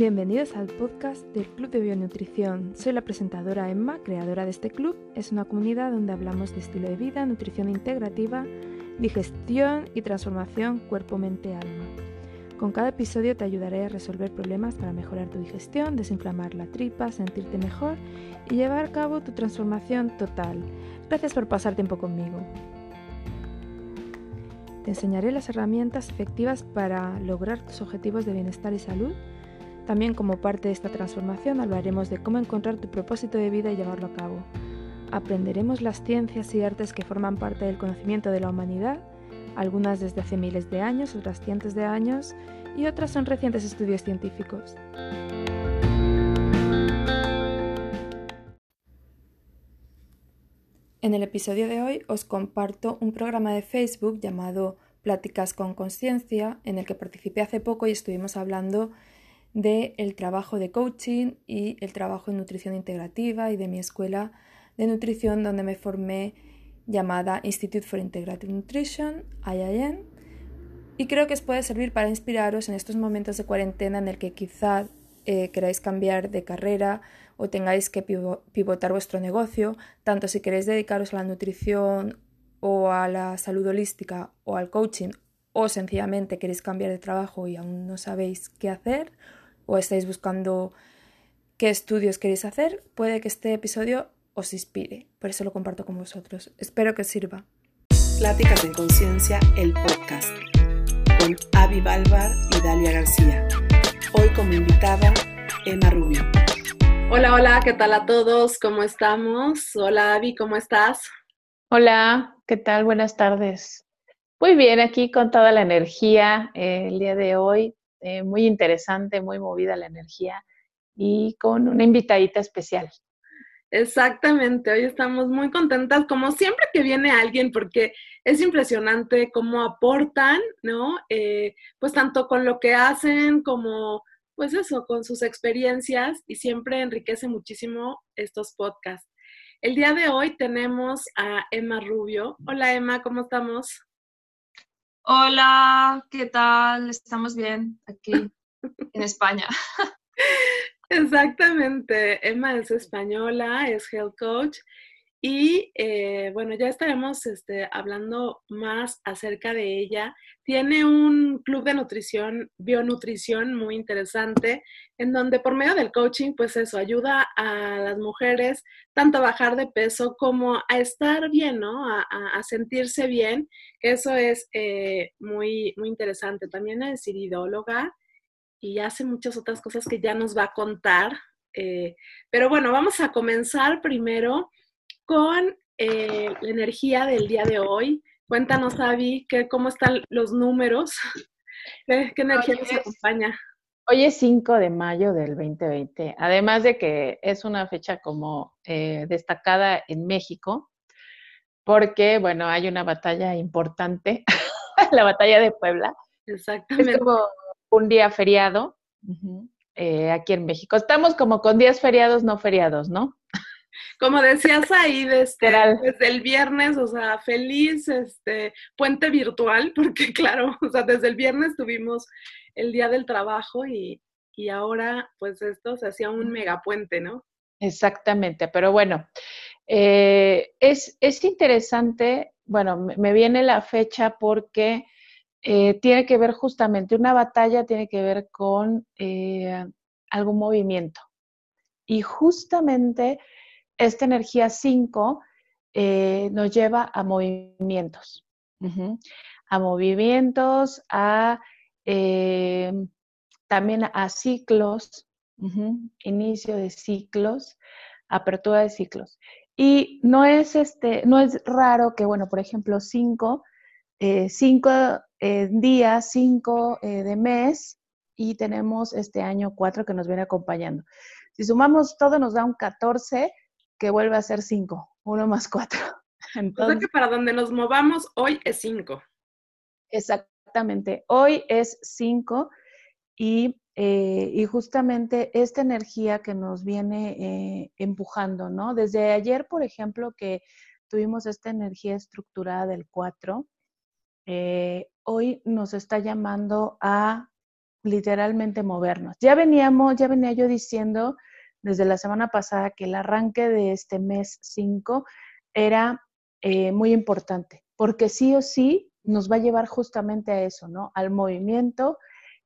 Bienvenidos al podcast del Club de Bionutrición. Soy la presentadora Emma, creadora de este club. Es una comunidad donde hablamos de estilo de vida, nutrición integrativa, digestión y transformación cuerpo-mente-alma. Con cada episodio te ayudaré a resolver problemas para mejorar tu digestión, desinflamar la tripa, sentirte mejor y llevar a cabo tu transformación total. Gracias por pasar tiempo conmigo. Te enseñaré las herramientas efectivas para lograr tus objetivos de bienestar y salud también como parte de esta transformación hablaremos de cómo encontrar tu propósito de vida y llevarlo a cabo. Aprenderemos las ciencias y artes que forman parte del conocimiento de la humanidad, algunas desde hace miles de años, otras cientos de años y otras son recientes estudios científicos. En el episodio de hoy os comparto un programa de Facebook llamado Pláticas con Conciencia, en el que participé hace poco y estuvimos hablando del el trabajo de coaching y el trabajo en nutrición integrativa y de mi escuela de nutrición donde me formé llamada Institute for Integrative Nutrition, IIN, y creo que os puede servir para inspiraros en estos momentos de cuarentena en el que quizá eh, queráis cambiar de carrera o tengáis que pivotar vuestro negocio, tanto si queréis dedicaros a la nutrición o a la salud holística o al coaching o sencillamente queréis cambiar de trabajo y aún no sabéis qué hacer o estáis buscando qué estudios queréis hacer, puede que este episodio os inspire. Por eso lo comparto con vosotros. Espero que os sirva. Pláticas en Conciencia, el podcast, con Avi Balbar y Dalia García. Hoy como invitada, Emma Rubio. Hola, hola, ¿qué tal a todos? ¿Cómo estamos? Hola, Avi, ¿cómo estás? Hola, ¿qué tal? Buenas tardes. Muy bien, aquí con toda la energía eh, el día de hoy. Eh, muy interesante, muy movida la energía y con una invitadita especial. Exactamente, hoy estamos muy contentas, como siempre que viene alguien, porque es impresionante cómo aportan, ¿no? Eh, pues tanto con lo que hacen como, pues eso, con sus experiencias y siempre enriquece muchísimo estos podcasts. El día de hoy tenemos a Emma Rubio. Hola Emma, ¿cómo estamos? Hola, ¿qué tal? Estamos bien aquí en España. Exactamente. Emma es española, es health coach y eh, bueno, ya estaremos este, hablando más acerca de ella. Tiene un club de nutrición, bionutrición muy interesante, en donde por medio del coaching, pues eso, ayuda a las mujeres tanto a bajar de peso como a estar bien, ¿no? A, sentirse bien, eso es eh, muy, muy interesante. También es iridóloga y hace muchas otras cosas que ya nos va a contar. Eh, pero bueno, vamos a comenzar primero con eh, la energía del día de hoy. Cuéntanos, Avi, que, cómo están los números, qué, energía nos acompaña. Hoy es 5 de mayo del 2020, además de que es una fecha como eh, destacada en México, porque, bueno, hay una batalla importante, la batalla de Puebla. Exactamente. Es como un día feriado eh, aquí en México. Estamos como con días feriados, no feriados, ¿no? Como decías ahí, desde, desde, el viernes, o sea, feliz este puente virtual, porque claro, o sea, desde el viernes tuvimos el día del trabajo y, y ahora pues esto se hacía un megapuente, ¿no? Exactamente, pero bueno, eh, es, es, interesante, bueno, me viene la fecha porque eh, tiene que ver justamente, una batalla tiene que ver con eh, algún movimiento. Y justamente esta energía 5 eh, nos lleva a movimientos, a movimientos, a eh, también a ciclos, inicio de ciclos, apertura de ciclos. Y no es, este, no es raro que, bueno, por ejemplo, 5, 5 eh, días, 5 de mes, y tenemos este año 4 que nos viene acompañando. Si sumamos todo, nos da un 14, que vuelve a ser 5, 1 más 4. Entonces, que para donde nos movamos hoy es 5. Exactamente, hoy es 5 y, eh, y, justamente esta energía que nos viene eh, empujando, ¿no? Desde ayer, por ejemplo, que tuvimos esta energía estructurada del 4, eh, hoy nos está llamando a literalmente movernos. Ya veníamos, ya venía yo diciendo desde la semana pasada que el arranque de este mes 5 era eh, muy importante, porque sí o sí nos va a llevar justamente a eso, ¿no? Al movimiento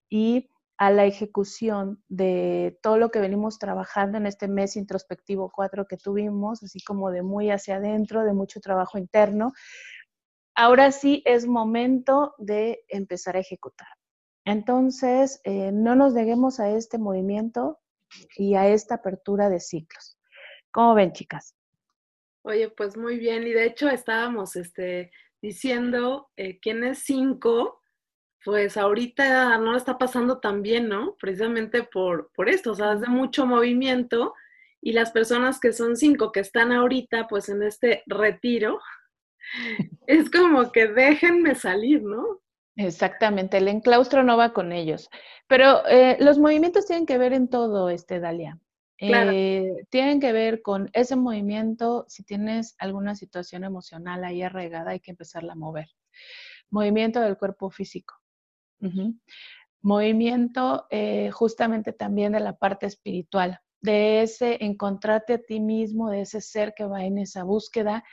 y a la ejecución de todo lo que venimos trabajando en este mes introspectivo 4 que tuvimos, así como de muy hacia adentro, de mucho trabajo interno. Ahora sí es momento de empezar a ejecutar. Entonces, eh, no nos neguemos a este movimiento y a esta apertura de ciclos. ¿Cómo ven, chicas? Oye, pues muy bien. Y de hecho estábamos este, diciendo eh, quién es cinco, pues ahorita no está pasando tan bien, ¿no? Precisamente por, por esto, o sea, es de mucho movimiento y las personas que son cinco que están ahorita pues en este retiro, es como que déjenme salir, ¿no? Exactamente, el enclaustro no va con ellos. Pero eh, los movimientos tienen que ver en todo, este, Dalia. Eh, tienen que ver con ese movimiento, si tienes alguna situación emocional ahí arraigada, hay que empezarla a mover. Movimiento del cuerpo físico. Movimiento eh, justamente también de la parte espiritual, de ese encontrarte a ti mismo, de ese ser que va en esa búsqueda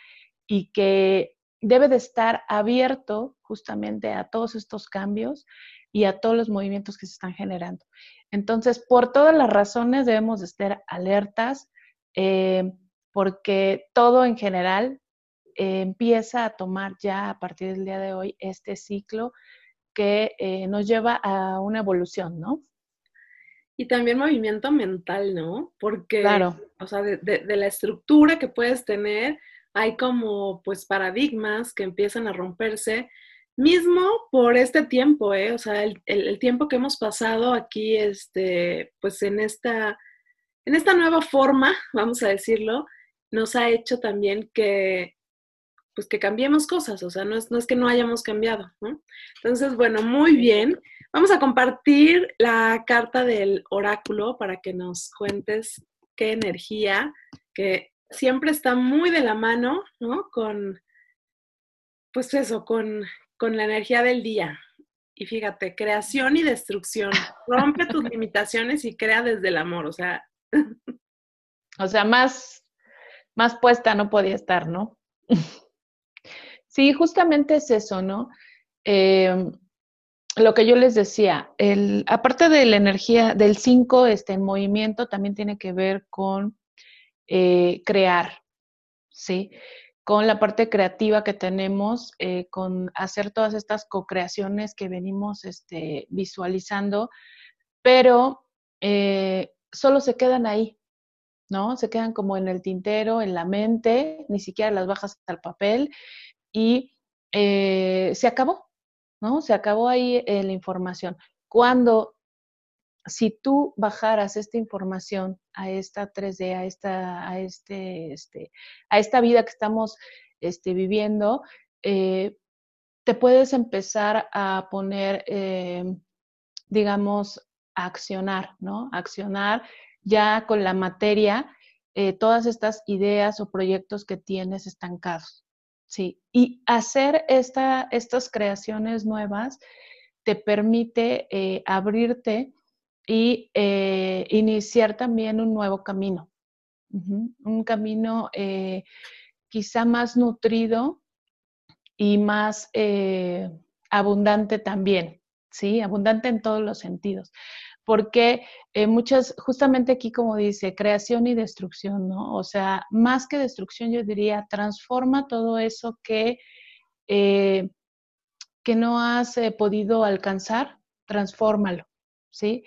y que debe de estar abierto justamente a todos estos cambios y a todos los movimientos que se están generando. Entonces, por todas las razones debemos de estar alertas eh, porque todo en general eh, empieza a tomar ya a partir del día de hoy este ciclo que eh, nos lleva a una evolución, ¿no? Y también movimiento mental, ¿no? Porque, claro. o sea, de, la estructura que puedes tener, hay como, pues, paradigmas que empiezan a romperse, mismo por este tiempo, ¿eh? O sea, el, tiempo que hemos pasado aquí, este, pues, en esta, en esta nueva forma, vamos a decirlo, nos ha hecho también que pues que cambiemos cosas, o sea, no es, no es que no hayamos cambiado, ¿no? Entonces, bueno, muy bien. Vamos a compartir la carta del oráculo para que nos cuentes qué energía, que siempre está muy de la mano, ¿no? Con, pues eso, con, con la energía del día. Y fíjate, creación y destrucción. Rompe tus limitaciones y crea desde el amor, o sea. O sea, más, más puesta no podía estar, ¿no? Sí, justamente es eso, ¿no? Em, lo que yo les decía, el, aparte de la energía del 5, este, en movimiento también tiene que ver con eh, crear, ¿sí? Con la parte creativa que tenemos, eh, con hacer todas estas co-creaciones que venimos este, visualizando, pero eh, solo se quedan ahí, ¿no? Se quedan como en el tintero, en la mente, ni siquiera las bajas al papel y se acabó, ¿no? Se acabó ahí la información. Cuando, si tú bajaras esta información a esta 3D, a esta, a este, este, a esta vida que estamos este, viviendo, eh, te puedes empezar a poner, digamos, a accionar, ¿no? accionar ya con la materia todas estas ideas o proyectos que tienes estancados. Sí, y hacer esta, estas creaciones nuevas te permite eh, abrirte y eh, iniciar también un nuevo camino, un camino eh, quizá más nutrido y más abundante también, ¿sí? Abundante en todos los sentidos porque eh, muchas, justamente aquí como dice, creación y destrucción, ¿no? O sea, más que destrucción, yo diría, transforma todo eso que, eh, que no has eh, podido alcanzar, transfórmalo, ¿sí?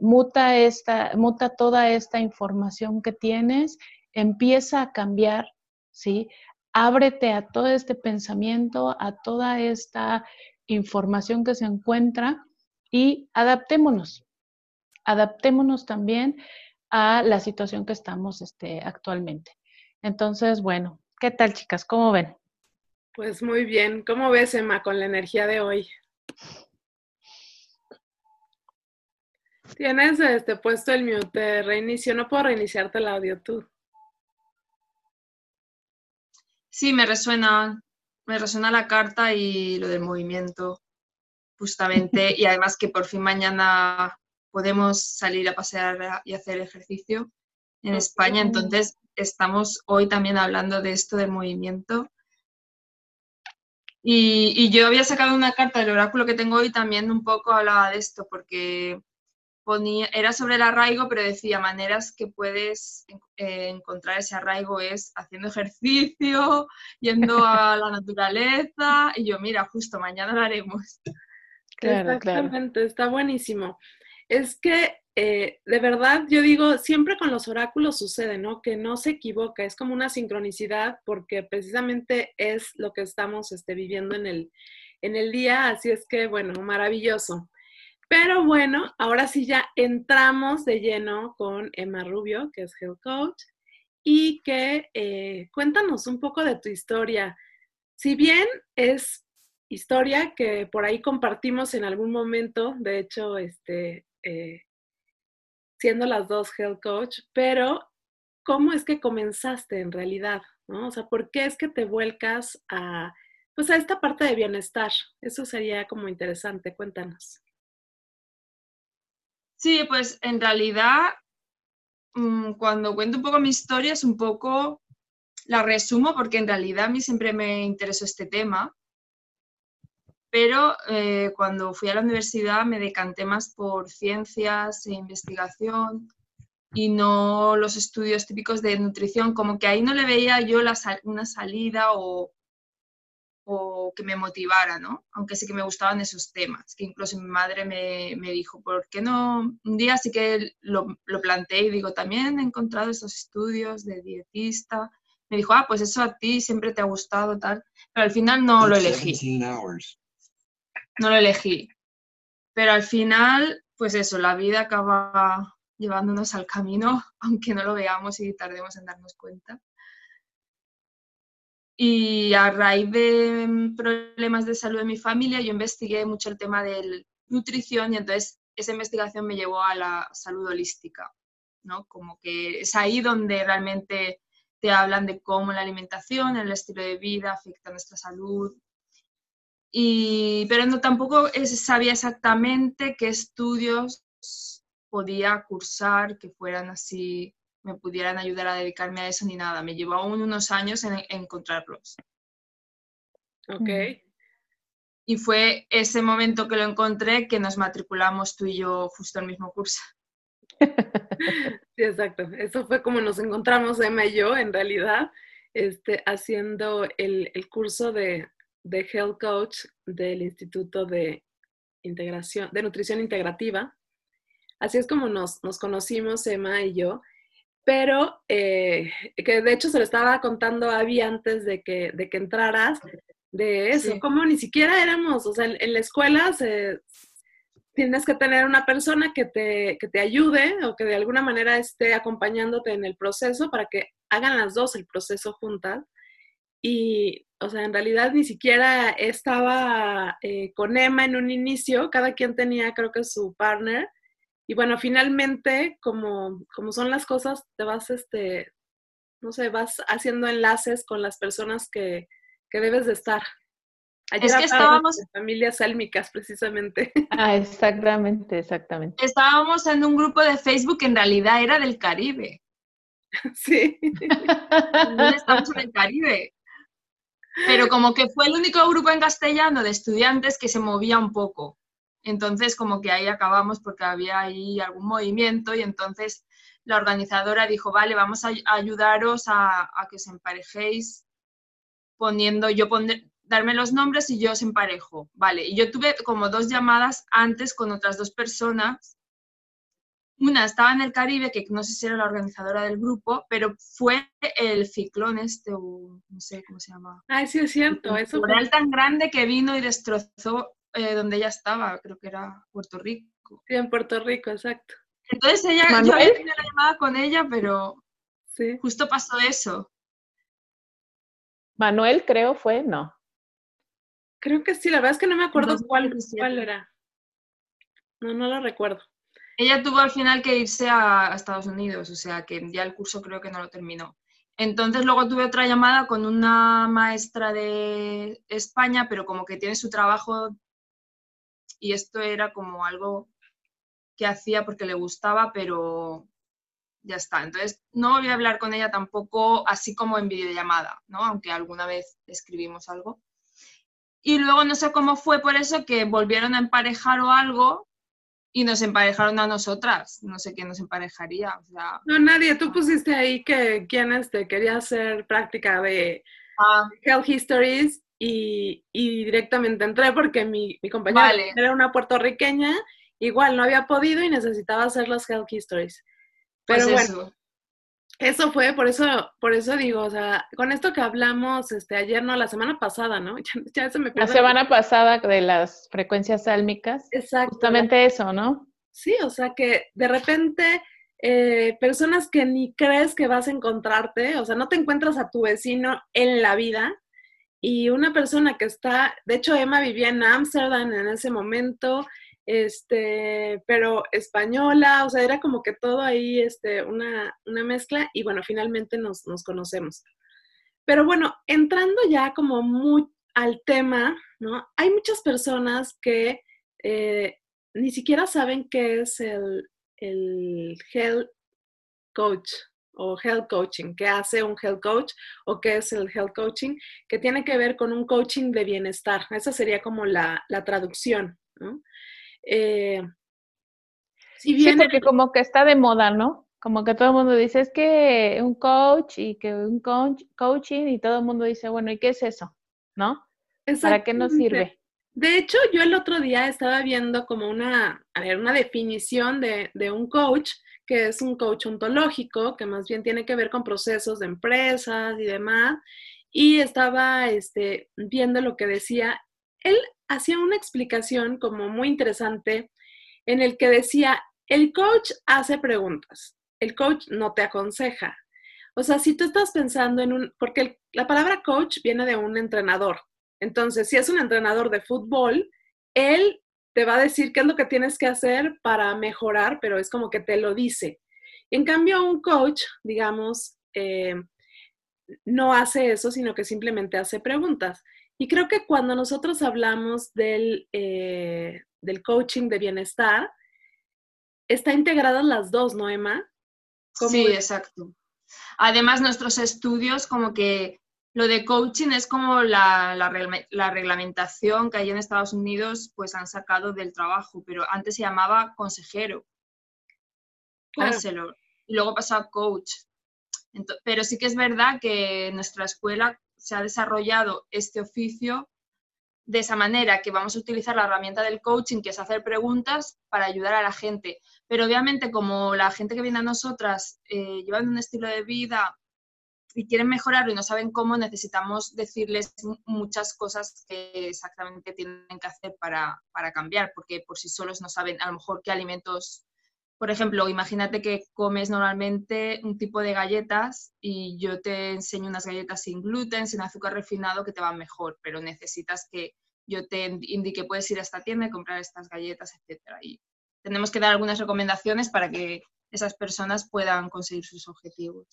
muta, esta, muta toda esta información que tienes, empieza a cambiar, ¿sí? Ábrete a todo este pensamiento, a toda esta información que se encuentra y adaptémonos, adaptémonos también a la situación que estamos este, actualmente. Entonces, bueno, ¿qué tal chicas? ¿Cómo ven? Pues muy bien. ¿Cómo ves, Emma, con la energía de hoy? Tienes este, puesto el mute, reinicio. No puedo reiniciarte el audio tú. Sí, me resuena, me resuena la carta y lo del movimiento justamente, y además que por fin mañana podemos salir a pasear y hacer ejercicio en España, entonces estamos hoy también hablando de esto del movimiento. Y, y, yo había sacado una carta del oráculo que tengo hoy también un poco hablaba de esto, porque ponía, era sobre el arraigo, pero decía maneras que puedes eh, encontrar ese arraigo es haciendo ejercicio, yendo a la naturaleza, y yo, mira, justo mañana lo haremos. Claro, Exactamente, está buenísimo. Es que eh, de verdad, yo digo, siempre con los oráculos sucede, ¿no? Que no se equivoca, es como una sincronicidad porque precisamente es lo que estamos este, viviendo en el, en el día, así es que, bueno, maravilloso. Pero bueno, ahora sí ya entramos de lleno con Emma Rubio, que es Health Coach, y que eh, cuéntanos un poco de tu historia. Si bien es historia que por ahí compartimos en algún momento, de hecho, este, eh, siendo las dos Health Coach, pero ¿cómo es que comenzaste en realidad? ¿no? O sea, ¿por qué es que te vuelcas a, pues a esta parte de bienestar? Eso sería como interesante, cuéntanos. Sí, pues en realidad, mm, cuando cuento un poco mi historia, es un poco, la resumo porque en realidad a mí siempre me interesó este tema, pero eh, cuando fui a la universidad me decanté más por ciencias e investigación y no los estudios típicos de nutrición, como que ahí no le veía yo una salida o, o que me motivara, ¿no? Aunque sí que me gustaban esos temas, que incluso mi madre me, me dijo, ¿por qué no? Un día sí que lo, lo, planteé y digo, también he encontrado estos estudios de dietista. Me dijo, ah, pues eso a ti siempre te ha gustado, tal. Pero al final no lo elegí. No lo elegí. Pero al final, pues eso, la vida acaba llevándonos al camino, aunque no lo veamos y tardemos en darnos cuenta. Y a raíz de mm, problemas de salud de mi familia, yo investigué mucho el tema de nutrición y entonces esa investigación me llevó a la salud holística, ¿no? Como que es ahí donde realmente te hablan de cómo la alimentación, el estilo de vida afecta a nuestra salud. Y, pero no tampoco sabía exactamente qué estudios podía cursar que fueran así me pudieran ayudar a dedicarme a eso ni nada. Me llevó aún unos años en, encontrarlos. Ok. Y fue ese momento que lo encontré que nos matriculamos tú y yo justo al mismo curso. Sí, exacto. Eso fue como nos encontramos Emma y yo, en realidad, este, haciendo el, el curso de, de Health Coach del Instituto de Integración, de Nutrición Integrativa. Así es como nos, nos conocimos, Emma y yo pero eh, que de hecho se lo estaba contando a Abby antes de que, de que entraras, de eso, como ni siquiera éramos, o sea, en, la escuela tienes que tener una persona que te, que te ayude o que de alguna manera esté acompañándote en el proceso para que hagan las dos el proceso juntas. Y, o sea, en realidad ni siquiera estaba eh, con Emma en un inicio, cada quien tenía creo que su partner y bueno, finalmente, como, como son las cosas, te vas, este, no sé, vas haciendo enlaces con las personas que, que debes de estar. Ayer es que estábamos... Familias sálmicas, precisamente. Ah, exactamente, exactamente. Estábamos en un grupo de Facebook que en realidad era del Caribe. Sí. estamos en el Caribe. Pero como que fue el único grupo en castellano de estudiantes que se movía un poco. Entonces, como que ahí acabamos porque había ahí algún movimiento y entonces la organizadora dijo, vale, vamos a ayudaros a, que os emparejéis poniendo, yo pondré, darme los nombres y yo os emparejo, vale. Y yo tuve como dos llamadas antes con otras dos personas. Una estaba en el Caribe, que no sé si era la organizadora del grupo, pero fue el ciclón este, o no sé cómo se llama. Ay, sí, es cierto. Eso fue... tan grande que vino y destrozó eh, donde ella estaba, creo que era Puerto Rico. Sí, en Puerto Rico, exacto. Entonces ella, yo había tenido la llamada con ella, pero sí. justo pasó eso. Manuel creo fue, no. Creo que sí, la verdad es que no me acuerdo cuál, cuál, era. No, no lo recuerdo. Ella tuvo al final que irse a, a, Estados Unidos, o sea que ya el curso creo que no lo terminó. Entonces luego tuve otra llamada con una maestra de España, pero como que tiene su trabajo y esto era como algo que hacía porque le gustaba, pero ya está. Entonces, no voy a hablar con ella tampoco así como en videollamada, ¿no? Aunque alguna vez escribimos algo. Y luego no sé cómo fue por eso que volvieron a emparejar o algo y nos emparejaron a nosotras. No sé quién nos emparejaría. no, nadie. Tú pusiste ahí que quién este, quería hacer práctica de ah. Health Histories y, directamente entré porque mi, mi compañera era una puertorriqueña, igual no había podido y necesitaba hacer las Health Histories. Pero pues bueno, eso. fue, por eso, por eso digo, o sea, con esto que hablamos este ayer, no, la semana pasada, ¿no? Ya, se me La semana pasada de las frecuencias sálmicas. Exacto. Justamente eso, ¿no? Sí, o sea que de repente eh, personas que ni crees que vas a encontrarte, o sea, no te encuentras a tu vecino en la vida. Y una persona que está, de hecho Emma vivía en Ámsterdam en ese momento, este, pero española, o sea, era como que todo ahí, este, una, mezcla y bueno, finalmente nos, conocemos. Pero bueno, entrando ya como muy al tema, ¿no? Hay muchas personas que eh, ni siquiera saben qué es el, el health coach o health coaching, qué hace un health coach o qué es el health coaching, que tiene que ver con un coaching de bienestar. Esa sería como la, la traducción, ¿no? Eh, si bien sí, porque como que está de moda, ¿no? Como que todo el mundo dice, es que un coach y que un coach, coaching y todo el mundo dice, bueno, ¿y qué es eso? ¿No? ¿Para qué nos sirve? De hecho, yo el otro día estaba viendo como una, a ver, una definición de, de un coach, que es un coach ontológico, que más bien tiene que ver con procesos de empresas y demás, y estaba este, viendo lo que decía. Él hacía una explicación como muy interesante en el que decía, el coach hace preguntas, el coach no te aconseja. O sea, si tú estás pensando en un, porque la palabra coach viene de un entrenador. Entonces, si es un entrenador de fútbol, él te va a decir qué es lo que tienes que hacer para mejorar, pero es como que te lo dice. En cambio, un coach, digamos, eh, no hace eso, sino que simplemente hace preguntas. Y creo que cuando nosotros hablamos del, eh, del coaching de bienestar, está integradas las dos, ¿no, Emma? Sí, exacto. Además, nuestros estudios, como que lo de coaching es como la, la, reglamentación que hay en Estados Unidos, pues han sacado del trabajo, pero antes se llamaba consejero, counselor, y luego pasó a coach. pero sí que es verdad que en nuestra escuela se ha desarrollado este oficio de esa manera, que vamos a utilizar la herramienta del coaching, que es hacer preguntas para ayudar a la gente. Pero obviamente como la gente que viene a nosotras eh, llevan un estilo de vida y quieren mejorarlo y no saben cómo, necesitamos decirles muchas cosas que exactamente tienen que hacer para, para cambiar, porque por sí solos no saben a lo mejor qué alimentos por ejemplo, imagínate que comes normalmente un tipo de galletas y yo te enseño unas galletas sin gluten, sin azúcar refinado que te van mejor, pero necesitas que yo te indique, puedes ir a esta tienda y comprar estas galletas, etc. Y tenemos que dar algunas recomendaciones para que esas personas puedan conseguir sus objetivos.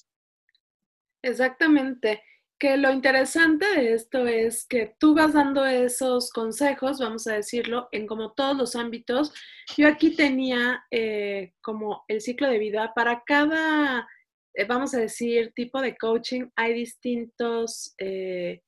Exactamente que lo interesante de esto es que tú vas dando esos consejos, vamos a decirlo, en como todos los ámbitos. Yo aquí tenía eh, como el ciclo de vida para cada, eh, vamos a decir, tipo de coaching, hay distintos, eh,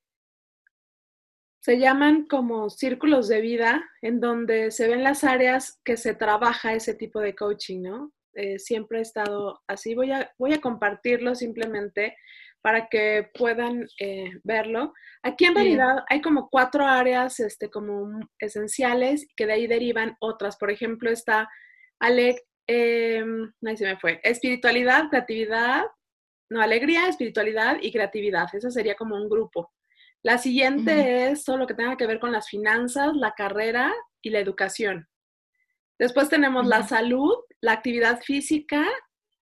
se llaman como círculos de vida, en donde se ven las áreas que se trabaja ese tipo de coaching, ¿no? siempre he estado así. Voy a, voy a compartirlo simplemente para que puedan eh, verlo. Aquí en realidad hay como cuatro áreas este, como esenciales que de ahí derivan otras. Por ejemplo, está Ale, eh, ahí se me fue, espiritualidad, creatividad, no, alegría, espiritualidad y creatividad. Eso sería como un grupo. La siguiente es todo lo que tenga que ver con las finanzas, la carrera y la educación. Después tenemos la salud, la actividad física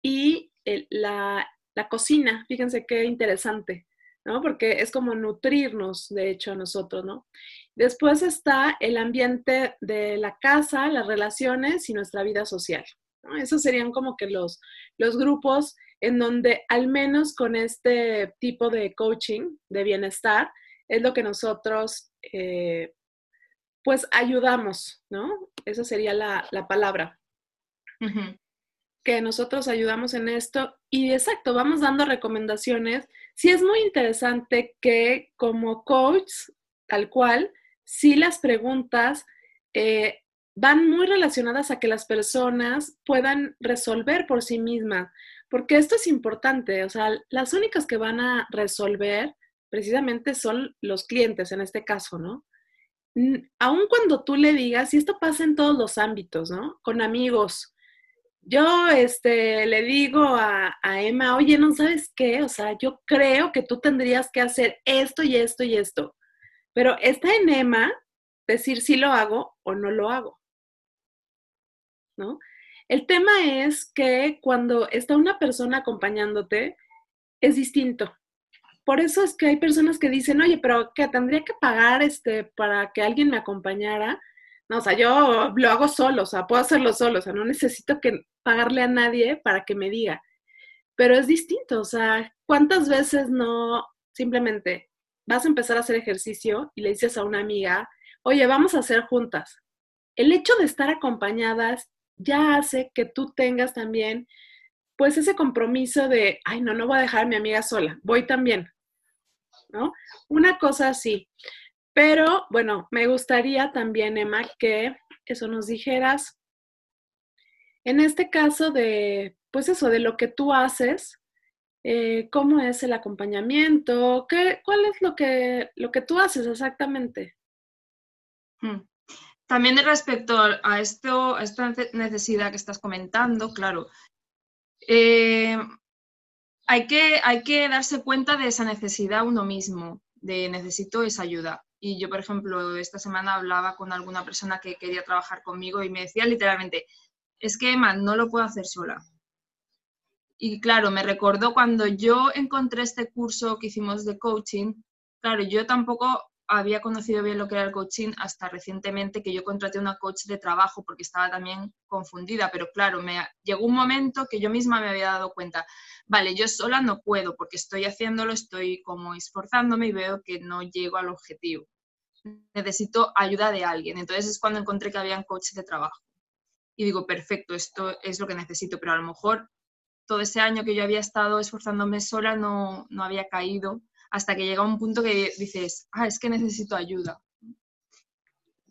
y la la cocina, fíjense qué interesante, ¿no? Porque es como nutrirnos, de hecho, a nosotros, ¿no? Después está el ambiente de la casa, las relaciones y nuestra vida social. ¿no? Esos serían como que los, los grupos en donde al menos con este tipo de coaching de bienestar es lo que nosotros eh, pues ayudamos, ¿no? Esa sería la, palabra. Nosotros ayudamos en esto y exacto, vamos dando recomendaciones. Sí es muy interesante que como coach, tal cual, sí las preguntas eh, van muy relacionadas a que las personas puedan resolver por sí mismas, porque esto es importante, o sea, las únicas que van a resolver precisamente son los clientes en este caso, ¿no? Aun cuando tú le digas, y esto pasa en todos los ámbitos, ¿no? Con amigos. Yo este, le digo a, a Emma, oye, ¿no sabes qué? O sea, yo creo que tú tendrías que hacer esto y esto y esto. Pero está en Emma decir si lo hago o no lo hago. ¿no? El tema es que cuando está una persona acompañándote, es distinto. Por eso es que hay personas que dicen, oye, pero ¿qué tendría que pagar este para que alguien me acompañara? No, o sea, yo lo hago solo, o sea, puedo hacerlo solo, o sea, no necesito que pagarle a nadie para que me diga. Pero es distinto, o sea, ¿cuántas veces no simplemente vas a empezar a hacer ejercicio y le dices a una amiga, oye, vamos a hacer juntas? El hecho de estar acompañadas ya hace que tú tengas también pues ese compromiso de, ay, no, no voy a dejar a mi amiga sola, voy también, ¿no? Una cosa así. Pero bueno, me gustaría también, Emma, que eso nos dijeras, en este caso de, pues eso, de lo que tú haces, eh, cómo es el acompañamiento, ¿Qué, cuál es lo que, lo que tú haces exactamente. Hmm. También respecto a, esto, esta necesidad que estás comentando, claro, eh, hay, que, hay que darse cuenta de esa necesidad uno mismo, de necesito esa ayuda. Y yo, por ejemplo, esta semana hablaba con alguna persona que quería trabajar conmigo y me decía literalmente, es que Emma, no lo puedo hacer sola. Y claro, me recordó cuando yo encontré este curso que hicimos de coaching, claro, yo tampoco había conocido bien lo que era el coaching hasta recientemente que yo contraté una coach de trabajo porque estaba también confundida, pero claro, me llegó un momento que yo misma me había dado cuenta, vale, yo sola no puedo porque estoy haciéndolo, estoy como esforzándome y veo que no llego al objetivo. Necesito ayuda de alguien. Entonces es cuando encontré que había un coach de trabajo. Y digo, perfecto, esto es lo que necesito, pero a lo mejor todo ese año que yo había estado esforzándome sola no, no había caído hasta que llega un punto que dices, ah, es que necesito ayuda.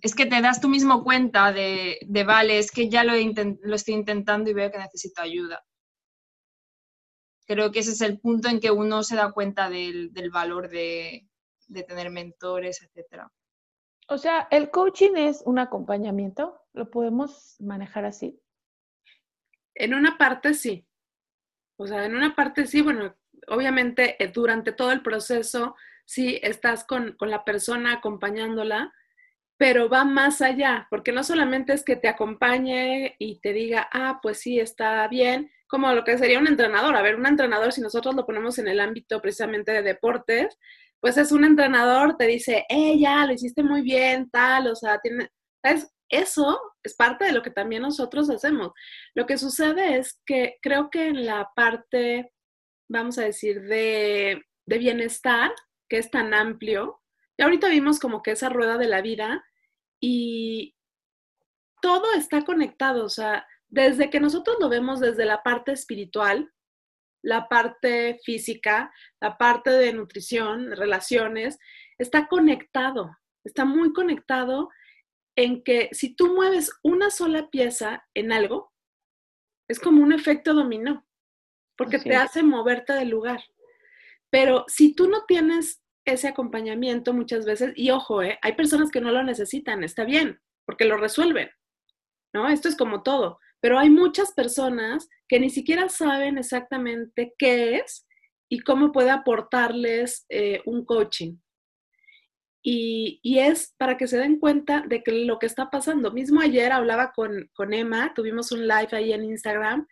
Es que te das tú mismo cuenta de, vale, es que ya lo, lo estoy intentando y veo que necesito ayuda. Creo que ese es el punto en que uno se da cuenta del, valor de, de tener mentores, etc. O sea, el coaching es un acompañamiento, ¿lo podemos manejar así? En una parte sí. O sea, en una parte sí, bueno, obviamente eh, durante todo el proceso sí estás con, la persona acompañándola, pero va más allá, porque no solamente es que te acompañe y te diga, ah, pues sí, está bien, como lo que sería un entrenador. A ver, un entrenador, si nosotros lo ponemos en el ámbito precisamente de deportes, pues es un entrenador, te dice, eh, ya, lo hiciste muy bien, tal, o sea, tiene, ¿sabes? Eso es parte de lo que también nosotros hacemos. Lo que sucede es que creo que en la parte vamos a decir, de, bienestar, que es tan amplio. Y ahorita vimos como que esa rueda de la vida y todo está conectado, o sea, desde que nosotros lo vemos desde la parte espiritual, la parte física, la parte de nutrición, relaciones, está conectado, está muy conectado en que si tú mueves una sola pieza en algo, es como un efecto dominó porque te hace moverte del lugar. Pero si tú no tienes ese acompañamiento muchas veces, y ojo, ¿eh? hay personas que no lo necesitan, está bien, porque lo resuelven, ¿no? Esto es como todo, pero hay muchas personas que ni siquiera saben exactamente qué es y cómo puede aportarles eh, un coaching. Y, y, es para que se den cuenta de que lo que está pasando. Mismo ayer hablaba con, con Emma, tuvimos un live ahí en Instagram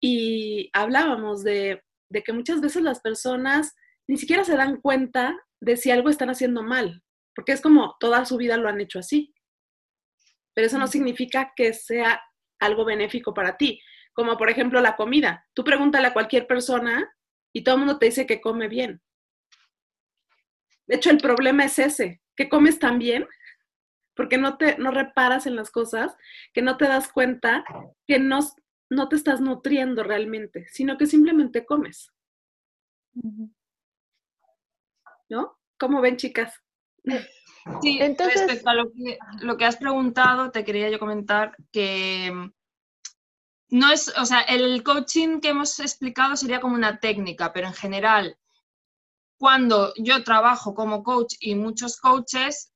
y hablábamos de, que muchas veces las personas ni siquiera se dan cuenta de si algo están haciendo mal, porque es como toda su vida lo han hecho así. Pero eso no significa que sea algo benéfico para ti. Como por ejemplo la comida. Tú pregúntale a cualquier persona y todo el mundo te dice que come bien. De hecho, el problema es ese, que comes tan bien porque no te no reparas en las cosas, que no te das cuenta que no, no te estás nutriendo realmente, sino que simplemente comes. ¿No? ¿Cómo ven, chicas? Sí, Entonces, respecto a lo que, lo que has preguntado, te quería yo comentar que mm, no es, o sea, el coaching que hemos explicado sería como una técnica, pero en general, cuando yo trabajo como coach y muchos coaches,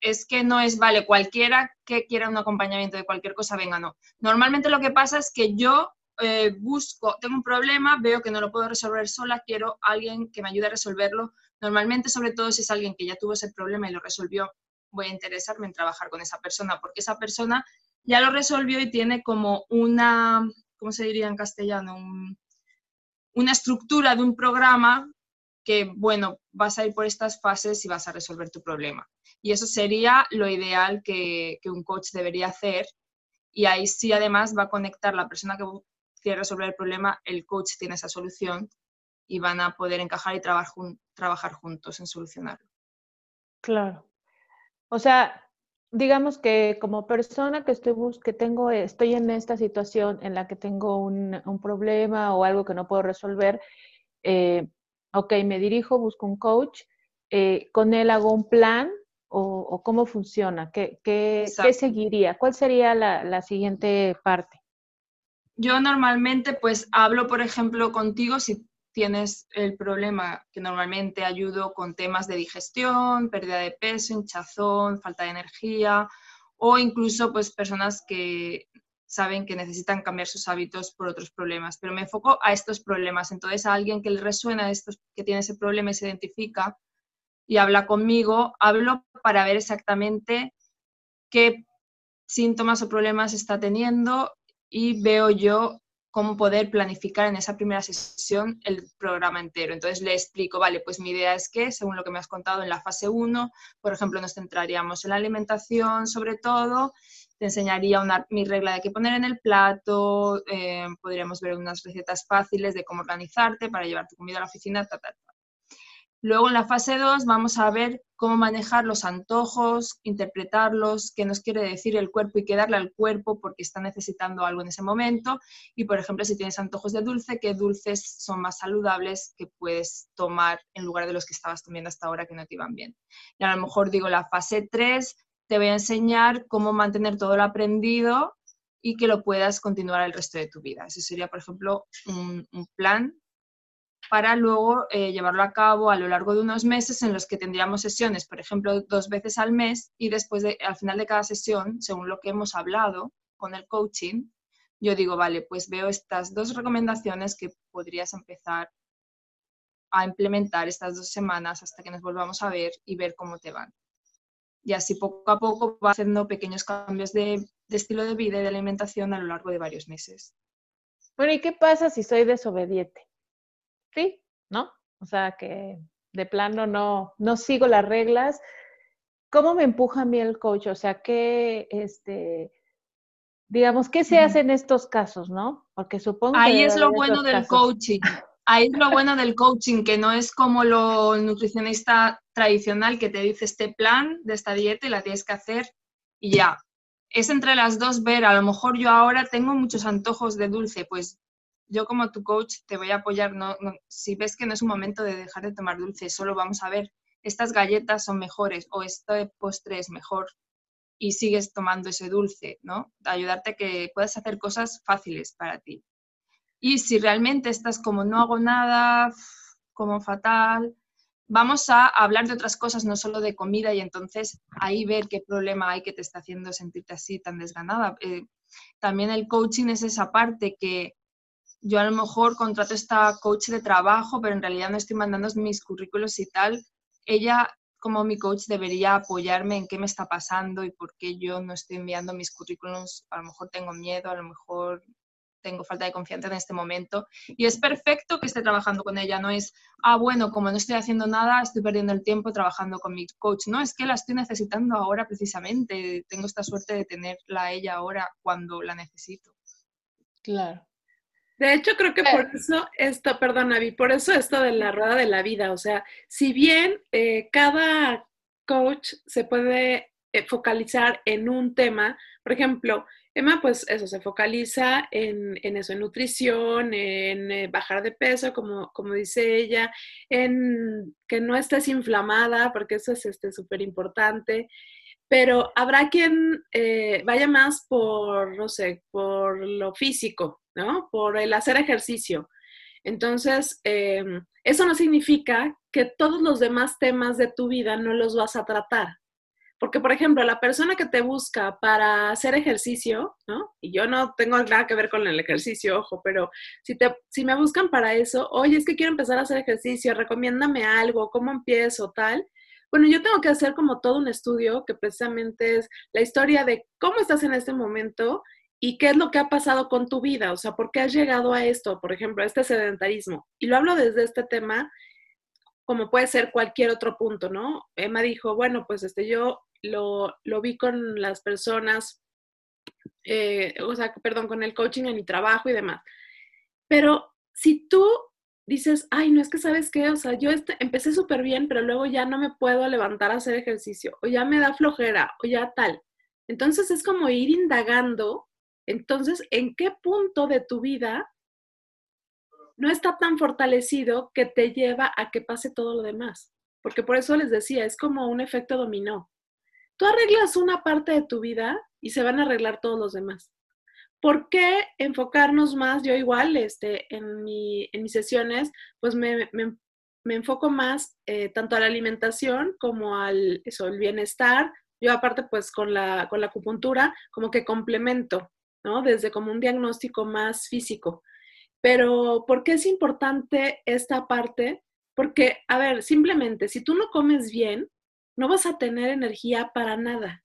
es que no es, vale, cualquiera que quiera un acompañamiento de cualquier cosa, venga, no. Normalmente lo que pasa es que yo eh, busco, tengo un problema, veo que no lo puedo resolver sola, quiero alguien que me ayude a resolverlo. Normalmente, sobre todo si es alguien que ya tuvo ese problema y lo resolvió, voy a interesarme en trabajar con esa persona, porque esa persona ya lo resolvió y tiene como una, ¿cómo se diría en castellano? una estructura de un programa que, bueno, vas a ir por estas fases y vas a resolver tu problema. Y eso sería lo ideal que, que un coach debería hacer. Y ahí sí, además, va a conectar la persona que quiere resolver el problema, el coach tiene esa solución y van a poder encajar y trabajar, trabajar juntos en solucionarlo. Claro. O sea, digamos que como persona que estoy que tengo, estoy en esta situación en la que tengo un, un problema o algo que no puedo resolver, eh, ok, me dirijo, busco un coach, eh, con él hago un plan o, cómo funciona, ¿Qué, qué, ¿qué, seguiría? ¿Cuál sería la, la siguiente parte? Yo normalmente pues hablo, por ejemplo, contigo si tienes el problema que normalmente ayudo con temas de digestión, pérdida de peso, hinchazón, falta de energía o incluso pues personas que saben que necesitan cambiar sus hábitos por otros problemas, pero me enfoco a estos problemas. Entonces, a alguien que le resuena esto, que tiene ese problema y se identifica y habla conmigo, hablo para ver exactamente qué síntomas o problemas está teniendo y veo yo cómo poder planificar en esa primera sesión el programa entero. Entonces le explico, vale, pues mi idea es que, según lo que me has contado en la fase 1, por ejemplo, nos centraríamos en la alimentación sobre todo, te enseñaría una, mi regla de qué poner en el plato, eh, podríamos ver unas recetas fáciles de cómo organizarte para llevar tu comida a la oficina, ta, ta, Luego en la fase 2 vamos a ver cómo manejar los antojos, interpretarlos, qué nos quiere decir el cuerpo y qué darle al cuerpo porque está necesitando algo en ese momento. Y por ejemplo, si tienes antojos de dulce, qué dulces son más saludables que puedes tomar en lugar de los que estabas comiendo hasta ahora que no te iban bien. Y a lo mejor digo la fase 3, te voy a enseñar cómo mantener todo lo aprendido y que lo puedas continuar el resto de tu vida. Ese sería, por ejemplo, un, plan para luego eh, llevarlo a cabo a lo largo de unos meses en los que tendríamos sesiones, por ejemplo, dos veces al mes y después, de, al final de cada sesión, según lo que hemos hablado con el coaching, yo digo, vale, pues veo estas dos recomendaciones que podrías empezar a implementar estas dos semanas hasta que nos volvamos a ver y ver cómo te van. Y así poco a poco va haciendo pequeños cambios de, de estilo de vida y de alimentación a lo largo de varios meses. Bueno, ¿y qué pasa si soy desobediente? sí, ¿no? O sea, que de plano no, no sigo las reglas. ¿Cómo me empuja a mí el coach? O sea, ¿qué, este, digamos, qué se hace en estos casos, no? Porque supongo Ahí que es lo bueno del coaching. Ahí es lo bueno del coaching, que no es como lo nutricionista tradicional que te dice este plan de esta dieta y la tienes que hacer y ya. Es entre las dos ver, a lo mejor yo ahora tengo muchos antojos de dulce, pues yo como tu coach te voy a apoyar. No, si ves que no es un momento de dejar de tomar dulce, solo vamos a ver, estas galletas son mejores o este postre es mejor y sigues tomando ese dulce, ¿no? Ayudarte a que puedas hacer cosas fáciles para ti. Y si realmente estás como no hago nada, como fatal, vamos a hablar de otras cosas, no solo de comida, y entonces ahí ver qué problema hay que te está haciendo sentirte así tan desganada. Eh, también el coaching es esa parte que yo a lo mejor contrato esta coach de trabajo, pero en realidad no estoy mandando mis currículos y tal. Ella, como mi coach, debería apoyarme en qué me está pasando y por qué yo no estoy enviando mis currículos. A lo mejor tengo miedo, a lo mejor tengo falta de confianza en este momento. Y es perfecto que esté trabajando con ella. No es, ah, bueno, como no estoy haciendo nada, estoy perdiendo el tiempo trabajando con mi coach. No, es que la estoy necesitando ahora precisamente. Tengo esta suerte de tenerla a ella ahora cuando la necesito. Claro. De hecho, creo que por eso esto, perdón, Avi, por eso esto de la rueda de la vida, o sea, si bien eh, cada coach se puede eh, focalizar en un tema. Por ejemplo, Pues eso, se focaliza en, eso, en nutrición, en eh, bajar de peso, como, como dice ella, en que no estés inflamada, porque eso es súper este, importante. Pero habrá quien eh, vaya más por, no sé, por lo físico, ¿no? Por el hacer ejercicio. Entonces, em, eso no significa que todos los demás temas de tu vida no los vas a tratar. Porque, por ejemplo, la persona que te busca para hacer ejercicio, ¿no? Y yo no tengo nada que ver con el ejercicio, ojo, pero si, te, si me buscan para eso, oye, es que quiero empezar a hacer ejercicio, recomiéndame algo, cómo empiezo, tal. Bueno, yo tengo que hacer como todo un estudio que precisamente es la historia de cómo estás en este momento y qué es lo que ha pasado con tu vida, o sea, por qué has llegado a esto, por ejemplo, a este sedentarismo. Y lo hablo desde este tema como puede ser cualquier otro punto, ¿no? Emma dijo, bueno, pues este, yo lo, vi con las personas, eh, o sea, perdón, con el coaching en mi trabajo y demás. Pero si tú dices, ay, no es que sabes qué, o sea, yo este, empecé súper bien, pero luego ya no me puedo levantar a hacer ejercicio, o ya me da flojera, o ya tal. Entonces es como ir indagando, entonces, ¿en qué punto de tu vida no está tan fortalecido que te lleva a que pase todo lo demás? Porque por eso les decía, es como un efecto dominó. Tú arreglas una parte de tu vida y se van a arreglar todos los demás. ¿Por qué enfocarnos más? Yo igual, este, en, en mis sesiones, pues me, enfoco más eh, tanto a la alimentación como al eso, el bienestar. Yo aparte, pues con la, con la acupuntura, como que complemento, ¿no? Desde como un diagnóstico más físico. Pero, ¿por qué es importante esta parte? Porque, a ver, simplemente, si tú no comes bien, no vas a tener energía para nada.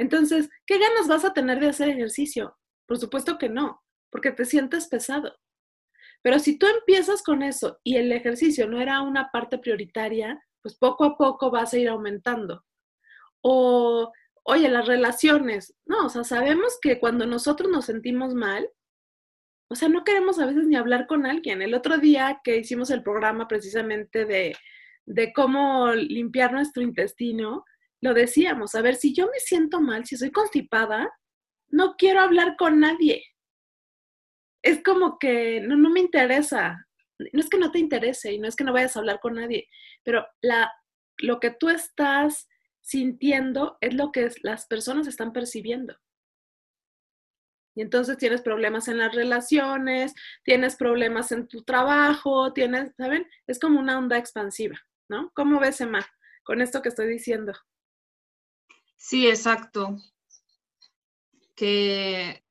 Entonces, ¿qué ganas vas a tener de hacer ejercicio? Por supuesto que no, porque te sientes pesado. Pero si tú empiezas con eso y el ejercicio no era una parte prioritaria, pues poco a poco vas a ir aumentando. O, oye, las relaciones, no, o sea, sabemos que cuando nosotros nos sentimos mal, o sea, no queremos a veces ni hablar con alguien. El otro día que hicimos el programa precisamente de de cómo limpiar nuestro intestino, lo decíamos, a ver, si yo me siento mal, si soy constipada, no quiero hablar con nadie. Es como que no, no me interesa. No es que no te interese y no es que no vayas a hablar con nadie, pero la, lo que tú estás sintiendo es lo que las personas están percibiendo. Y entonces tienes problemas en las relaciones, tienes problemas en tu trabajo, tienes, ¿saben? Es como una onda expansiva. ¿No? ¿Cómo ves, Emma, con esto que estoy diciendo? Sí, exacto. Que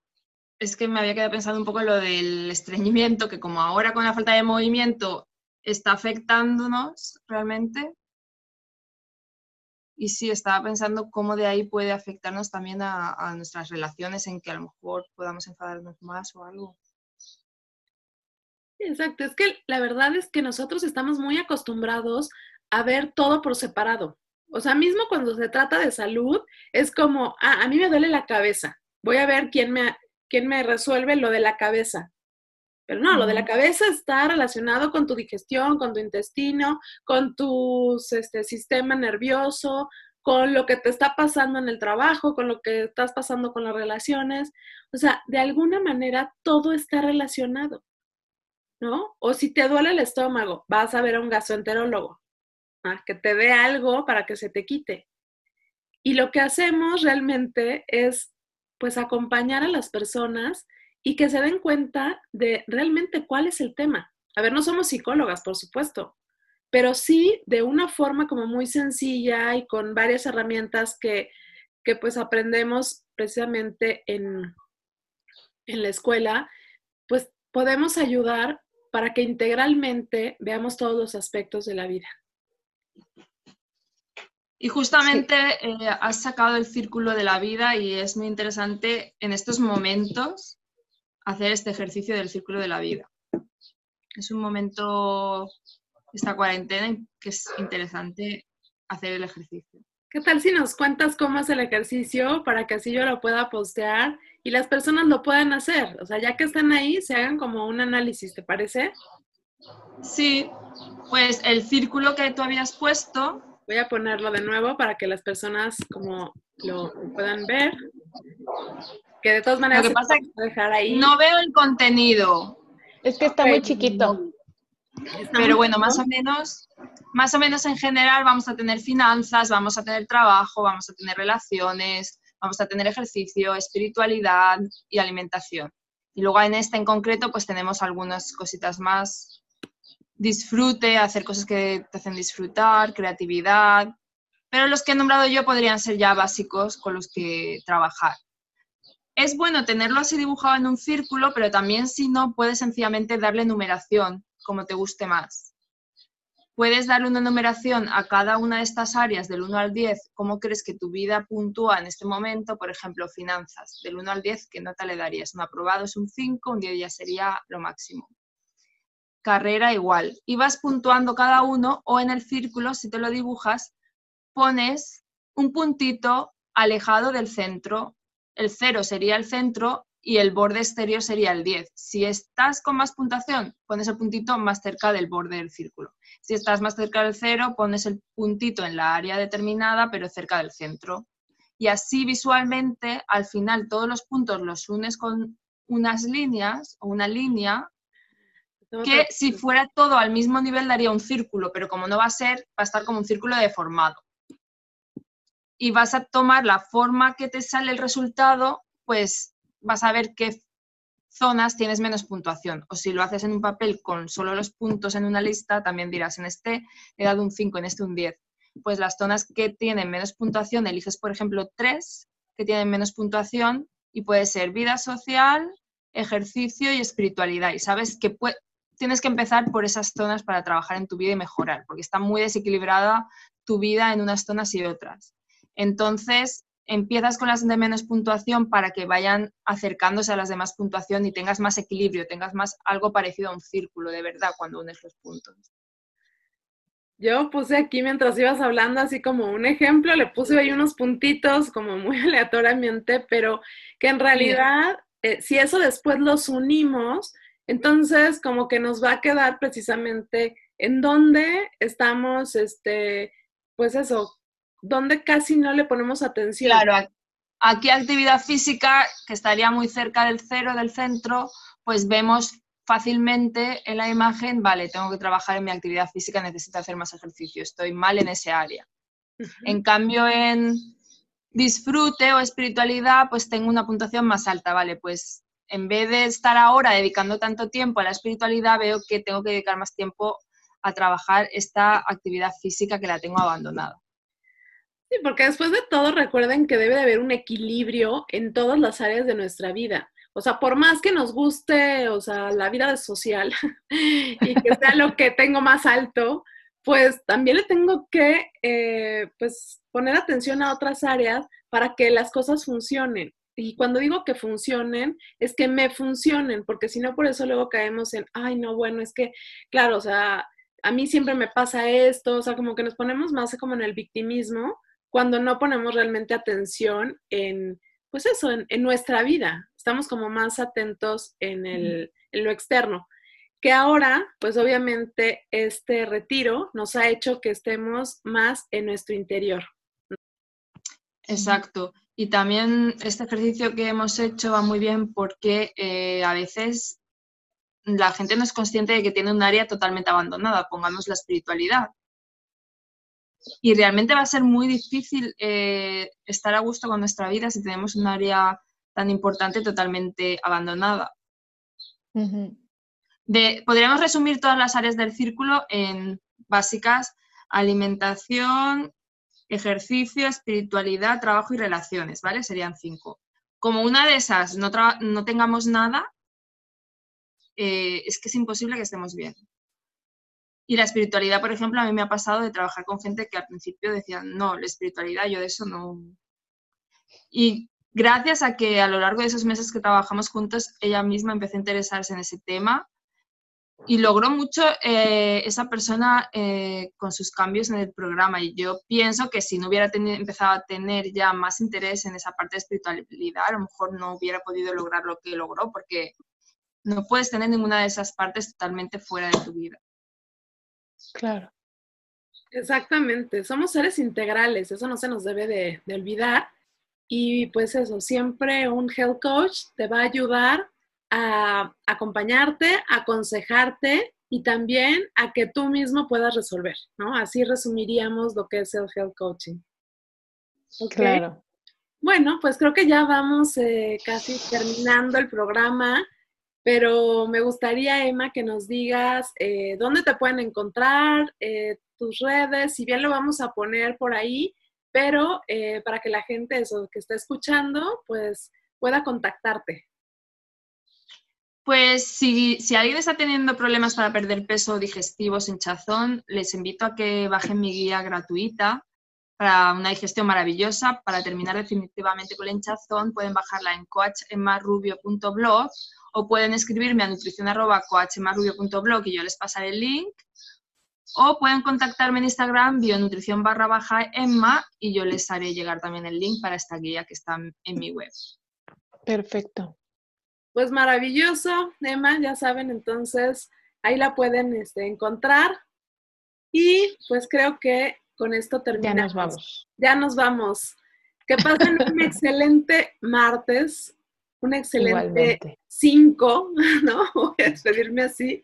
es que me había quedado pensando un poco en lo del estreñimiento, que como ahora con la falta de movimiento está afectándonos realmente. Y sí, estaba pensando cómo de ahí puede afectarnos también a, a nuestras relaciones, en que a lo mejor podamos enfadarnos más o algo. Exacto, es que la verdad es que nosotros estamos muy acostumbrados a ver todo por separado. O sea, mismo cuando se trata de salud, es como, ah, a mí me duele la cabeza, voy a ver quién me, quién me resuelve lo de la cabeza. Pero no, lo de la cabeza está relacionado con tu digestión, con tu intestino, con tu este, sistema nervioso, con lo que te está pasando en el trabajo, con lo que estás pasando con las relaciones. O sea, de alguna manera todo está relacionado. ¿No? O si te duele el estómago, vas a ver a un gastroenterólogo, ¿ah? que te dé algo para que se te quite. Y lo que hacemos realmente es, pues, acompañar a las personas y que se den cuenta de realmente cuál es el tema. A ver, no somos psicólogas, por supuesto, pero sí de una forma como muy sencilla y con varias herramientas que, que pues aprendemos precisamente en, en la escuela, pues podemos ayudar para que integralmente veamos todos los aspectos de la vida. Y justamente eh, has sacado el círculo de la vida y es muy interesante en estos momentos hacer este ejercicio del círculo de la vida. Es un momento, esta cuarentena, que es interesante hacer el ejercicio. ¿Qué tal si nos cuentas cómo es el ejercicio para que así yo lo pueda postear y las personas lo puedan hacer? O sea, ya que están ahí, se hagan como un análisis, ¿te parece? Sí, pues el círculo que tú habías puesto Voy a ponerlo de nuevo para que las personas como lo puedan ver. Que de todas maneras Lo que pasa dejar ahí. No veo el contenido. Es que está muy chiquito. Pero bueno, más o menos, más o menos en general vamos a tener finanzas, vamos a tener trabajo, vamos a tener relaciones, vamos a tener ejercicio, espiritualidad y alimentación. Y luego en este en concreto, pues tenemos algunas cositas más. Disfrute, hacer cosas que te hacen disfrutar, creatividad. Pero los que he nombrado yo podrían ser ya básicos con los que trabajar. Es bueno tenerlo así dibujado en un círculo, pero también si no, puedes sencillamente darle numeración, como te guste más. Puedes darle una numeración a cada una de estas áreas del 1 al 10, cómo crees que tu vida puntúa en este momento, por ejemplo, finanzas, del 1 al 10, ¿qué nota le darías? Un aprobado es un 5, un 10 ya sería lo máximo. Carrera igual. Y vas puntuando cada uno o en el círculo, si te lo dibujas, pones un puntito alejado del centro. El 0 sería el centro y el borde exterior sería el 10. Si estás con más puntuación, pones el puntito más cerca del borde del círculo. Si estás más cerca del 0, pones el puntito en la área determinada, pero cerca del centro. Y así visualmente, al final, todos los puntos los unes con unas líneas o una línea que si fuera todo al mismo nivel daría un círculo, pero como no va a ser, va a estar como un círculo deformado. Y vas a tomar la forma que te sale el resultado, pues vas a ver qué zonas tienes menos puntuación. O si lo haces en un papel con solo los puntos en una lista, también dirás, en este he dado un 5, en este un 10. Pues las zonas que tienen menos puntuación, eliges, por ejemplo, tres que tienen menos puntuación y puede ser vida social, ejercicio y espiritualidad. Y sabes que tienes que empezar por esas zonas para trabajar en tu vida y mejorar, porque está muy desequilibrada tu vida en unas zonas y otras. Entonces, empiezas con las de menos puntuación para que vayan acercándose a las de más puntuación y tengas más equilibrio, tengas más algo parecido a un círculo de verdad cuando unes los puntos. Yo puse aquí mientras ibas hablando así como un ejemplo, le puse ahí unos puntitos como muy aleatoriamente, pero que en realidad, eh, si eso después los unimos, entonces como que nos va a quedar precisamente en dónde estamos, este, pues eso, donde casi no le ponemos atención. Claro, aquí actividad física, que estaría muy cerca del cero del centro, pues vemos fácilmente en la imagen, vale, tengo que trabajar en mi actividad física, necesito hacer más ejercicio, estoy mal en ese área. En cambio, en disfrute o espiritualidad, pues tengo una puntuación más alta, vale, pues en vez de estar ahora dedicando tanto tiempo a la espiritualidad, veo que tengo que dedicar más tiempo a trabajar esta actividad física que la tengo abandonada. Sí, porque después de todo recuerden que debe de haber un equilibrio en todas las áreas de nuestra vida. O sea, por más que nos guste, o sea, la vida social y que sea lo que tengo más alto, pues también le tengo que, eh, pues, poner atención a otras áreas para que las cosas funcionen. Y cuando digo que funcionen, es que me funcionen, porque si no, por eso luego caemos en, ay, no, bueno, es que, claro, o sea, a mí siempre me pasa esto, o sea, como que nos ponemos más como en el victimismo cuando no ponemos realmente atención en, pues eso, en, nuestra vida. Estamos como más atentos en, el, en lo externo. Que ahora, pues obviamente, este retiro nos ha hecho que estemos más en nuestro interior. Exacto. Y también este ejercicio que hemos hecho va muy bien porque eh, a veces la gente no es consciente de que tiene un área totalmente abandonada, pongamos la espiritualidad y realmente va a ser muy difícil eh, estar a gusto con nuestra vida si tenemos un área tan importante totalmente abandonada. podríamos resumir todas las áreas del círculo en básicas, alimentación, ejercicio, espiritualidad, trabajo y relaciones, ¿vale? Serían cinco. Como una de esas no, no tengamos nada, eh, es que es imposible que estemos bien. Y la espiritualidad, por ejemplo, a mí me ha pasado de trabajar con gente que al principio decían, no, la espiritualidad, yo de eso no. Y gracias a que a lo largo de esos meses que trabajamos juntos, ella misma empezó a interesarse en ese tema y logró mucho eh, esa persona eh, con sus cambios en el programa. Y yo pienso que si no hubiera empezado a tener ya más interés en esa parte de espiritualidad, a lo mejor no hubiera podido lograr lo que logró, porque no puedes tener ninguna de esas partes totalmente fuera de tu vida. Claro. Exactamente, somos seres integrales, eso no se nos debe de, de olvidar. Y pues eso, siempre un health coach te va a ayudar a acompañarte, a aconsejarte y también a que tú mismo puedas resolver, ¿no? Así resumiríamos lo que es el health coaching. Claro. Bueno, pues creo que ya vamos eh, casi terminando el programa, pero me gustaría, Emma, que nos digas eh, dónde te pueden encontrar, eh, tus redes, si bien lo vamos a poner por ahí, pero para que la gente que está escuchando, pues pueda contactarte. Pues si, alguien está teniendo problemas para perder peso digestivo sin hinchazón, les invito a que bajen mi guía gratuita para una digestión maravillosa. Para terminar definitivamente con la hinchazón, pueden bajarla en coachemarrubio.blog o pueden escribirme a nutrición.coachemarrubio.blog y yo les pasaré el link. O pueden contactarme en Instagram, bionutrición barra baja Emma, y yo les haré llegar también el link para esta guía que está en mi web. Perfecto. Pues maravilloso, Emma, ya saben, entonces ahí la pueden este, encontrar. Y pues creo que con esto terminamos. Ya nos vamos. Ya nos vamos. Que pasen un excelente martes, un excelente 5, ¿no? Voy a despedirme así.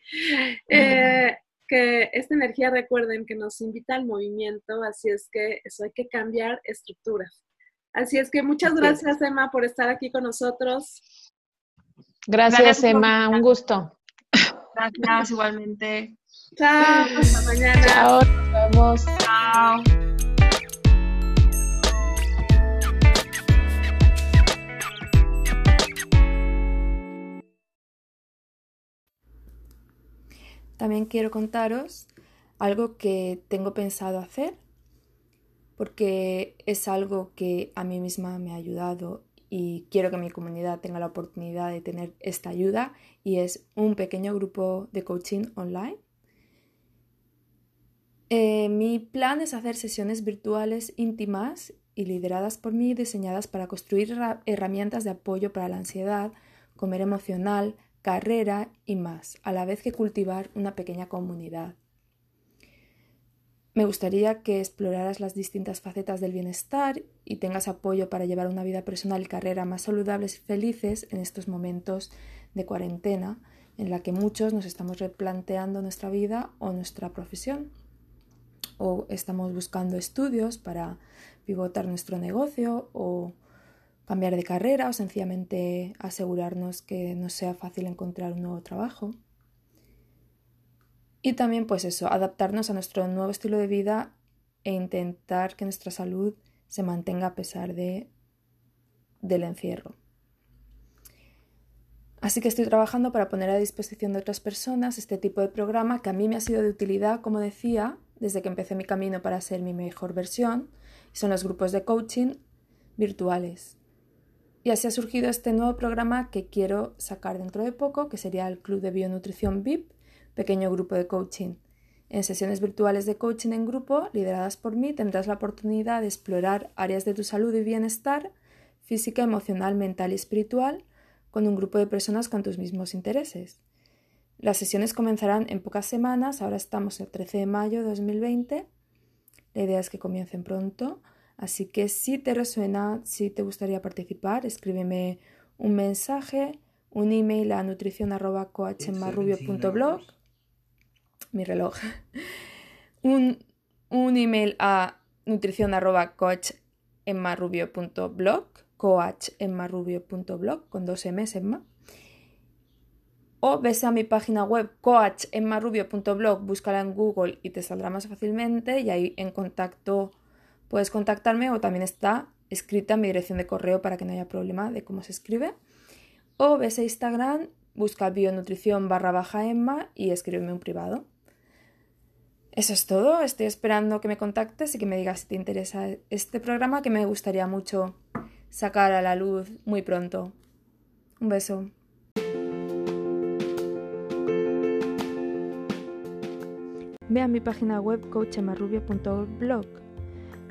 Eh, que esta energía, recuerden, que nos invita al movimiento, así es que eso hay que cambiar estructuras. Así es que muchas gracias, Emma, por estar aquí con nosotros. Gracias, Emma. Un gusto. Gracias, igualmente. Chao, hasta mañana. Chao, nos vemos. Chao. También quiero contaros algo que tengo pensado hacer porque es algo que a mí misma me ha ayudado y quiero que mi comunidad tenga la oportunidad de tener esta ayuda y es un pequeño grupo de coaching online. Eh, mi plan es hacer sesiones virtuales íntimas y lideradas por mí, diseñadas para construir herramientas de apoyo para la ansiedad, comer emocional, carrera y más, a la vez que cultivar una pequeña comunidad. Me gustaría que exploraras las distintas facetas del bienestar y tengas apoyo para llevar una vida personal y carrera más saludables y felices en estos momentos de cuarentena en la que muchos nos estamos replanteando nuestra vida o nuestra profesión o estamos buscando estudios para pivotar nuestro negocio o cambiar de carrera o sencillamente asegurarnos que nos sea fácil encontrar un nuevo trabajo. Y también, pues eso, adaptarnos a nuestro nuevo estilo de vida e intentar que nuestra salud se mantenga a pesar de, del encierro. Así que estoy trabajando para poner a disposición de otras personas este tipo de programa que a mí me ha sido de utilidad, como decía, desde que empecé mi camino para ser mi mejor versión, y son los grupos de coaching virtuales. Y así ha surgido este nuevo programa que quiero sacar dentro de poco, que sería el Club de Bionutrición VIP, pequeño grupo de coaching. En sesiones virtuales de coaching en grupo, lideradas por mí, tendrás la oportunidad de explorar áreas de tu salud y bienestar, física, emocional, mental y espiritual, con un grupo de personas con tus mismos intereses. Las sesiones comenzarán en pocas semanas, ahora estamos el 13 de mayo de 2020. La idea es que comiencen pronto, así que si te resuena, si te gustaría participar, escríbeme un mensaje, un email a nutrición.coachmarrubio.blog mi reloj, un, un email a nutrición.coachenmarrubio.blog, coachenmarrubio.blog, con dos M's, Emma. O ves a mi página web coachenmarrubio.blog, búscala en Google y te saldrá más fácilmente y ahí en contacto puedes contactarme o también está escrita mi dirección de correo para que no haya problema de cómo se escribe. O ves a Instagram, busca bionutrición barra baja Emma y escríbeme un privado. Eso es todo. Estoy esperando que me contactes y que me digas si te interesa este programa que me gustaría mucho sacar a la luz muy pronto. Un beso. Ve a mi página web coachemarrubio.blog.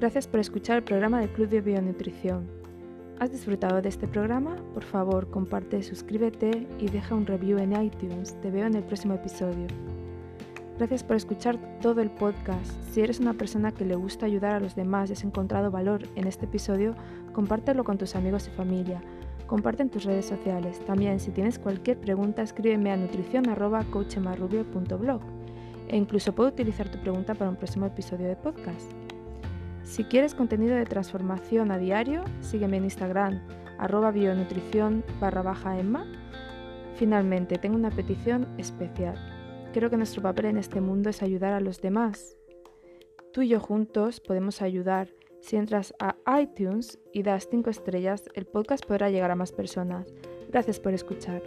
Gracias por escuchar el programa del Club de Bionutrición. ¿Has disfrutado de este programa? Por favor, comparte, suscríbete y deja un review en iTunes. Te veo en el próximo episodio. Gracias por escuchar todo el podcast. Si eres una persona que le gusta ayudar a los demás y has encontrado valor en este episodio, compártelo con tus amigos y familia. Comparte en tus redes sociales. También, si tienes cualquier pregunta, escríbeme a nutricion.cochemarrubio.blog e incluso puedo utilizar tu pregunta para un próximo episodio de podcast. Si quieres contenido de transformación a diario, sígueme en Instagram, arroba bionutrición barra baja Emma. Finalmente, tengo una petición especial. Creo que nuestro papel en este mundo es ayudar a los demás. Tú y yo juntos podemos ayudar. Si entras a iTunes y das 5 estrellas, el podcast podrá llegar a más personas. Gracias por escuchar.